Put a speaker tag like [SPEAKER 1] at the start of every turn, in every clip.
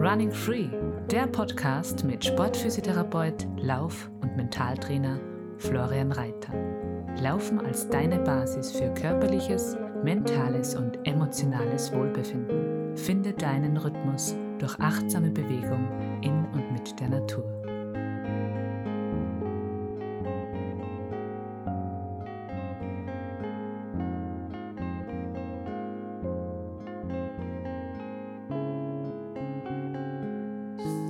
[SPEAKER 1] Running Free, der Podcast mit Sportphysiotherapeut, Lauf- und Mentaltrainer Florian Reiter. Laufen als deine Basis für körperliches, mentales und emotionales Wohlbefinden. Finde deinen Rhythmus durch achtsame Bewegung in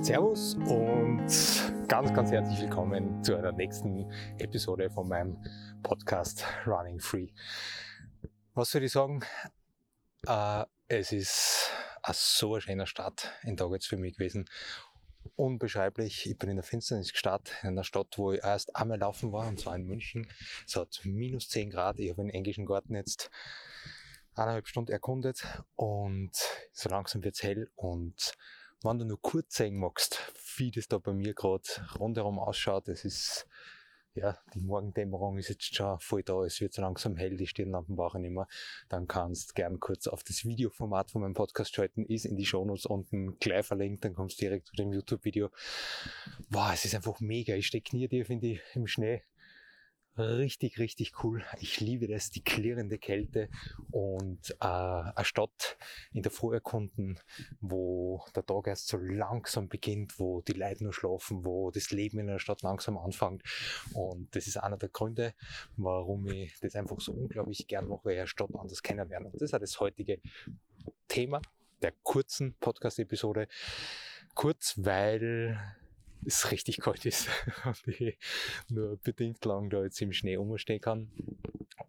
[SPEAKER 2] Servus und ganz, ganz herzlich willkommen zu einer nächsten Episode von meinem Podcast Running Free. Was soll ich sagen? Äh, es ist ein so schöner Start in Tag jetzt für mich gewesen. Unbeschreiblich. Ich bin in der Finsternis gestartet, in einer Stadt, wo ich erst einmal laufen war, und zwar in München. Es hat minus 10 Grad. Ich habe den englischen Garten jetzt eineinhalb Stunden erkundet und so langsam wird es hell und wenn du nur kurz sehen magst, wie das da bei mir gerade rundherum ausschaut, das ist, ja, die Morgendämmerung ist jetzt schon voll da, es wird so langsam hell, die Stirnlampen brauchen mehr, dann kannst gern kurz auf das Videoformat von meinem Podcast schalten, ist in die Shownotes unten gleich verlinkt, dann kommst du direkt zu dem YouTube-Video. Wow, es ist einfach mega, ich stehe knietief in die, im Schnee, richtig, richtig cool. Ich liebe das, die klirrende Kälte und äh, eine Stadt in der Früh erkunden, wo der Tag erst so langsam beginnt, wo die Leute nur schlafen, wo das Leben in einer Stadt langsam anfängt. Und das ist einer der Gründe, warum ich das einfach so unglaublich gern mache, weil ich eine Stadt anders kennenlernen. Und das ist auch das heutige Thema der kurzen Podcast-Episode. Kurz, weil es richtig kalt ist und ich nur bedingt lang da jetzt im Schnee umstehen kann.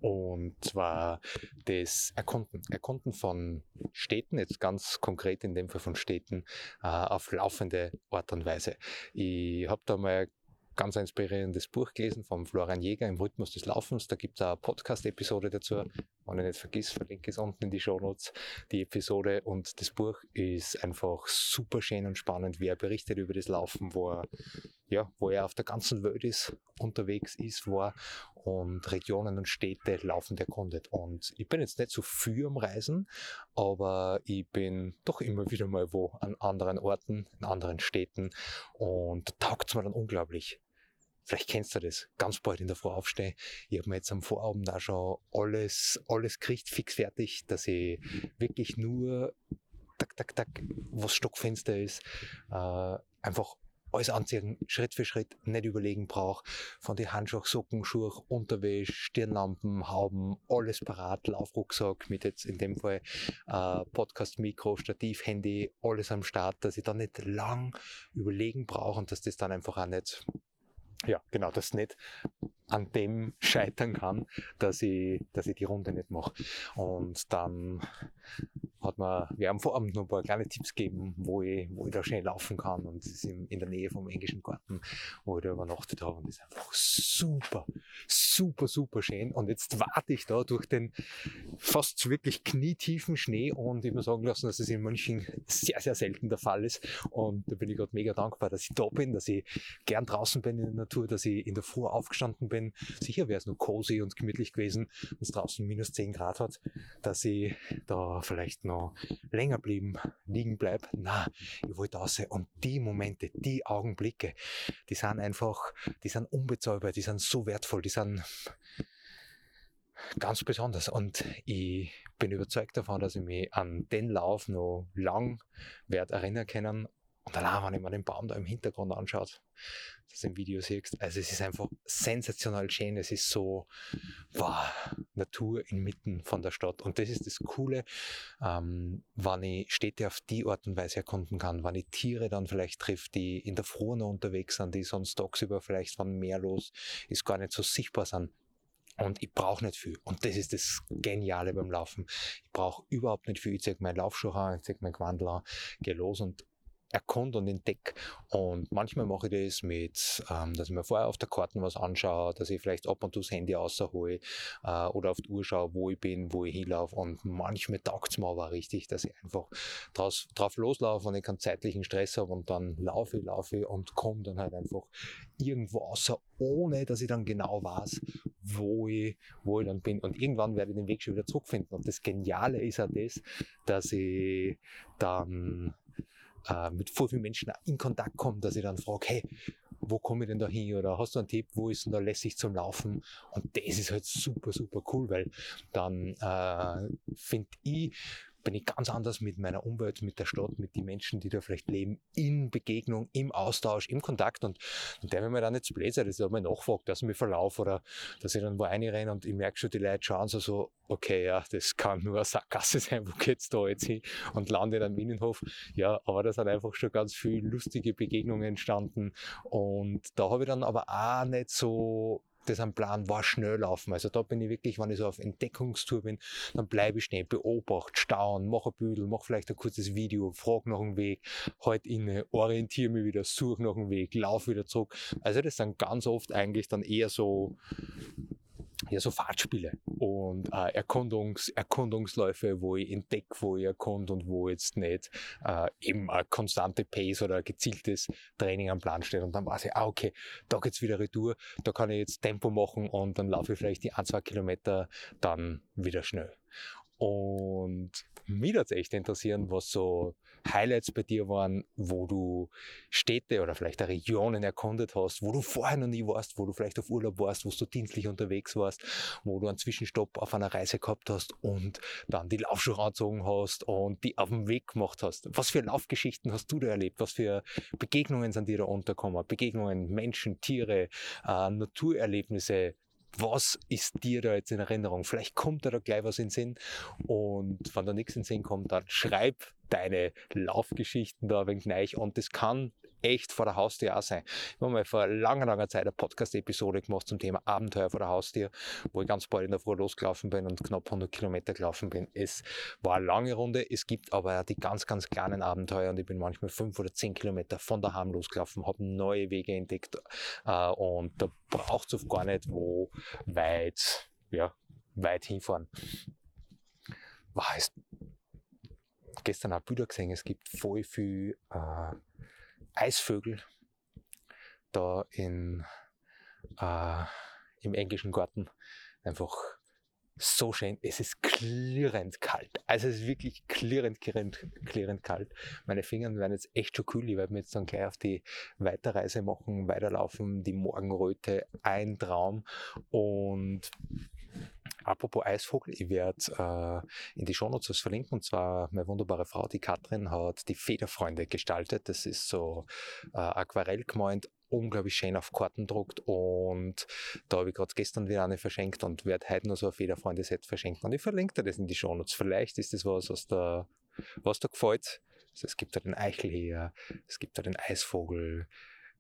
[SPEAKER 2] Und zwar das Erkunden. Erkunden von Städten, jetzt ganz konkret in dem Fall von Städten, äh, auf laufende Art und Weise. Ich habe da mal ganz inspirierendes Buch gelesen vom Florian Jäger im Rhythmus des Laufens. Da gibt es eine Podcast-Episode dazu. Wenn ich nicht vergiss, verlinke es unten in die Show Notes die Episode. Und das Buch ist einfach super schön und spannend, wie er berichtet über das Laufen, wo er, ja, wo er auf der ganzen Welt ist, unterwegs ist, war und Regionen und Städte laufend erkundet. Und ich bin jetzt nicht so viel am Reisen, aber ich bin doch immer wieder mal wo an anderen Orten, in anderen Städten und taugt es mir dann unglaublich. Vielleicht kennst du das, ganz bald in der Früh aufstehen. Ich habe mir jetzt am Vorabend auch schon alles, alles gekriegt, fix fertig, dass ich wirklich nur tak, tak, tak, was Stockfenster ist, äh, einfach alles anziehen, Schritt für Schritt, nicht überlegen brauche. Von die Handschuhe, Socken, Schuhe, Unterwäsche, Stirnlampen, Hauben, alles parat, Laufrucksack mit jetzt in dem Fall äh, Podcast, Mikro, Stativ, Handy, alles am Start, dass ich da nicht lang überlegen brauche und dass das dann einfach auch nicht ja, genau, das nicht an dem scheitern kann, dass ich, dass ich die Runde nicht mache. Und dann hat man, wir haben vor noch ein paar kleine Tipps gegeben, wo ich, wo ich da schnell laufen kann. Und es ist in der Nähe vom englischen Garten, wo ich da übernachtet habe. Und das ist einfach super, super, super schön. Und jetzt warte ich da durch den fast wirklich knietiefen Schnee und ich muss sagen lassen, dass es in München sehr, sehr selten der Fall ist. Und da bin ich gerade mega dankbar, dass ich da bin, dass ich gern draußen bin in der Natur, dass ich in der Früh aufgestanden bin. Sicher wäre es nur cozy und gemütlich gewesen, wenn es draußen minus 10 Grad hat, dass ich da vielleicht noch länger blieben, liegen bleib. Na, ich wollte raus. Und die Momente, die Augenblicke, die sind einfach, die sind unbezahlbar, die sind so wertvoll, die sind ganz besonders. Und ich bin überzeugt davon, dass ich mich an den Lauf noch lang werde erinnern können. Allein, wenn ich mir den Baum da im Hintergrund anschaut, das im Video siehst, also es ist einfach sensationell schön. Es ist so, wow, Natur inmitten von der Stadt. Und das ist das Coole, ähm, wenn ich Städte auf die Art und Weise erkunden kann, wenn ich Tiere dann vielleicht trifft, die in der Früh unterwegs sind, die sonst tagsüber vielleicht von mehr los ist, gar nicht so sichtbar sind. Und ich brauche nicht viel. Und das ist das Geniale beim Laufen. Ich brauche überhaupt nicht viel. Ich zeige meinen Laufschuh an, ich zeige meinen Gewandel an, gehe los und erkund und entdecke. Und manchmal mache ich das mit, ähm, dass ich mir vorher auf der Karte was anschaue, dass ich vielleicht ab und zu das Handy raushole äh, oder auf die Uhr schaue, wo ich bin, wo ich hinlaufe. Und manchmal taugt es mir aber richtig, dass ich einfach draus, drauf loslaufe und ich keinen zeitlichen Stress habe und dann laufe ich, laufe ich und komme dann halt einfach irgendwo außer, ohne dass ich dann genau weiß, wo ich, wo ich dann bin. Und irgendwann werde ich den Weg schon wieder zurückfinden. Und das Geniale ist auch das, dass ich dann äh, mit voll vielen Menschen in Kontakt komme, dass ich dann frage, hey, wo komme ich denn da hin? Oder hast du einen Tipp, wo ist denn da lässig zum Laufen? Und das ist halt super, super cool, weil dann äh, finde ich, bin ich ganz anders mit meiner Umwelt, mit der Stadt, mit den Menschen, die da vielleicht leben, in Begegnung, im Austausch, im Kontakt. Und, und der, wenn mir dann jetzt blöd sein, dass ich mal nachfragt, dass ich mich verlaufe oder dass ich dann wo reinrenne und ich merke schon, die Leute schauen so, so okay, ja, das kann nur eine Sackgasse sein, wo geht's da jetzt hin und lande dann im Innenhof. Ja, aber da sind einfach schon ganz viele lustige Begegnungen entstanden und da habe ich dann aber auch nicht so das am Plan war, schnell laufen. Also da bin ich wirklich, wenn ich so auf Entdeckungstour bin, dann bleibe ich stehen, beobachte, staune, mache ein Büdel, mache vielleicht ein kurzes Video, frage nach dem Weg, halt inne, orientiere mich wieder, suche nach dem Weg, laufe wieder zurück. Also das sind ganz oft eigentlich dann eher so ja, so Fahrtspiele und äh, Erkundungs, Erkundungsläufe, wo ich entdecke, wo ich erkund und wo jetzt nicht äh, eben eine konstante Pace oder gezieltes Training am Plan steht. Und dann weiß ich, ah, okay, da geht's wieder Retour, da kann ich jetzt Tempo machen und dann laufe ich vielleicht die ein, zwei Kilometer dann wieder schnell. Und mich würde echt interessieren, was so Highlights bei dir waren, wo du Städte oder vielleicht Regionen erkundet hast, wo du vorher noch nie warst, wo du vielleicht auf Urlaub warst, wo du dienstlich unterwegs warst, wo du einen Zwischenstopp auf einer Reise gehabt hast und dann die Laufschuhe angezogen hast und die auf dem Weg gemacht hast. Was für Laufgeschichten hast du da erlebt? Was für Begegnungen sind dir da untergekommen? Begegnungen, Menschen, Tiere, äh, Naturerlebnisse, was ist dir da jetzt in Erinnerung? Vielleicht kommt da, da gleich was in Sinn. Und wenn da nichts in Sinn kommt, dann schreib deine Laufgeschichten da ein wenig rein. Und das kann echt vor der Haustür auch sein. Ich habe mal vor langer, langer Zeit eine Podcast-Episode gemacht zum Thema Abenteuer vor der Haustür, wo ich ganz bald in der Früh losgelaufen bin und knapp 100 Kilometer gelaufen bin. Es war eine lange Runde, es gibt aber die ganz, ganz kleinen Abenteuer und ich bin manchmal fünf oder zehn Kilometer von daheim losgelaufen, habe neue Wege entdeckt äh, und da braucht es gar nicht wo weit, ja, weit hinfahren. War es gestern auch Bilder gesehen, es gibt voll viel äh, Eisvögel da in, äh, im englischen Garten. Einfach so schön. Es ist klirrend kalt. Also es ist wirklich klirrend, klirrend, klirrend kalt. Meine Finger werden jetzt echt schon kühl. Ich werde mir jetzt dann gleich auf die Weiterreise machen, weiterlaufen. Die Morgenröte, ein Traum. Und Apropos Eisvogel, ich werde äh, in die Shownotes was verlinken. Und zwar meine wunderbare Frau, die Katrin, hat die Federfreunde gestaltet. Das ist so äh, Aquarell gemeint, unglaublich schön auf Karten druckt. Und da habe ich gerade gestern wieder eine verschenkt und werde heute noch so ein Federfreunde-Set verschenken. Und ich verlinke dir das in die Shownotes. Vielleicht ist das was, was da, was da gefällt. Also es gibt da den Eichelheer, es gibt da den Eisvogel,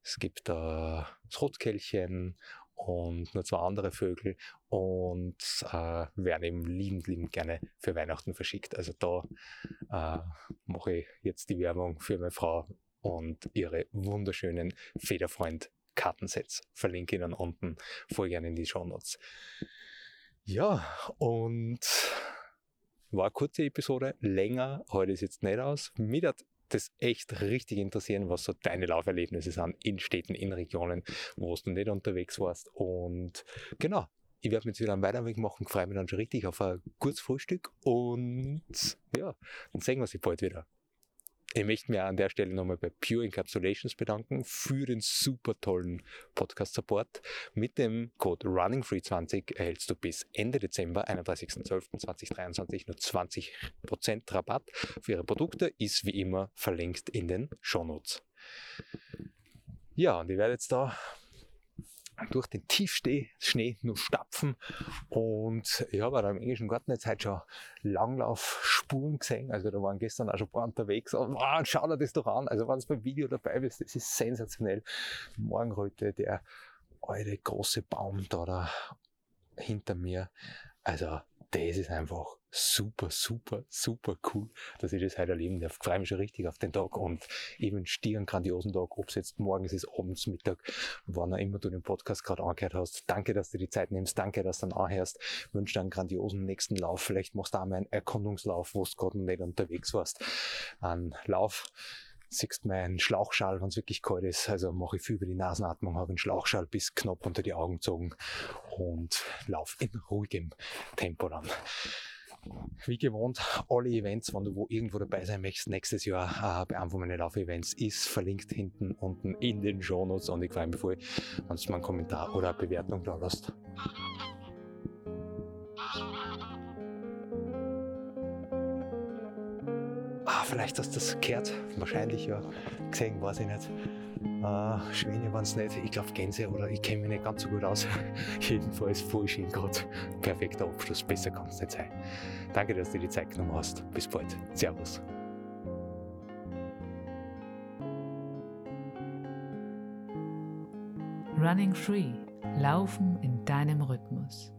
[SPEAKER 2] es gibt da das Rotkehlchen und nur zwei andere Vögel und äh, werden eben liebend, liebend gerne für Weihnachten verschickt. Also da äh, mache ich jetzt die Werbung für meine Frau und ihre wunderschönen Federfreund Kartensets. Verlinke Ihnen unten voll gerne in die Show Notes. Ja, und war eine kurze Episode, länger heute ist jetzt nicht aus. Mich hat das echt richtig interessieren, was so deine Lauferlebnisse sind in Städten, in Regionen, wo du nicht unterwegs warst. Und genau, ich werde mir jetzt wieder einen Weiterweg machen, freue mich dann schon richtig auf ein gutes Frühstück und ja, dann sehen wir sich bald wieder. Ich möchte mich an der Stelle nochmal bei Pure Encapsulations bedanken für den super tollen Podcast-Support. Mit dem Code RUNNINGFREE20 erhältst du bis Ende Dezember, 31.12.2023, nur 20% Rabatt für ihre Produkte. Ist wie immer verlinkt in den Shownotes. Ja, und ich werde jetzt da durch den Tiefschnee nur stapfen. Und ich habe auch im englischen Garten jetzt heute schon Langlaufspuren gesehen. Also da waren gestern auch schon ein paar unterwegs. Und, wow, schau dir das doch an. Also wenn du beim Video dabei bist, das ist sensationell. Morgenröte, der alte große Baum da, da hinter mir. Also das ist einfach super, super, super cool, dass ich das heute erleben darf. Ich freue mich schon richtig auf den Tag und eben stier einen grandiosen Tag, ob es jetzt morgens ist, abends, Mittag, wann auch immer du den Podcast gerade angehört hast. Danke, dass du die Zeit nimmst, danke, dass du dann anhörst. Ich wünsche dir einen grandiosen nächsten Lauf. Vielleicht machst du auch mal einen Erkundungslauf, wo du gerade nicht unterwegs warst. Ein Lauf siehst meinen Schlauchschal, wenn es wirklich kalt ist. Also mache ich viel über die Nasenatmung, habe einen Schlauchschal bis knapp unter die Augen gezogen und laufe in ruhigem Tempo dann. Wie gewohnt, alle Events, wenn du wo irgendwo dabei sein möchtest, nächstes Jahr äh, bei einem von meinen Lauf-Events ist verlinkt hinten unten in den Shownotes und ich freue mich voll, wenn du mal einen Kommentar oder eine Bewertung da lässt. Vielleicht hast du das gehört, wahrscheinlich ja, gesehen, weiß ich nicht. Äh, Schwäne waren es nicht, ich glaube Gänse oder ich kenne mich nicht ganz so gut aus. Jedenfalls voll schön gerade. Perfekter Abschluss, besser kann es nicht sein. Danke, dass du dir die Zeit genommen hast. Bis bald. Servus.
[SPEAKER 1] Running Free. Laufen in deinem Rhythmus.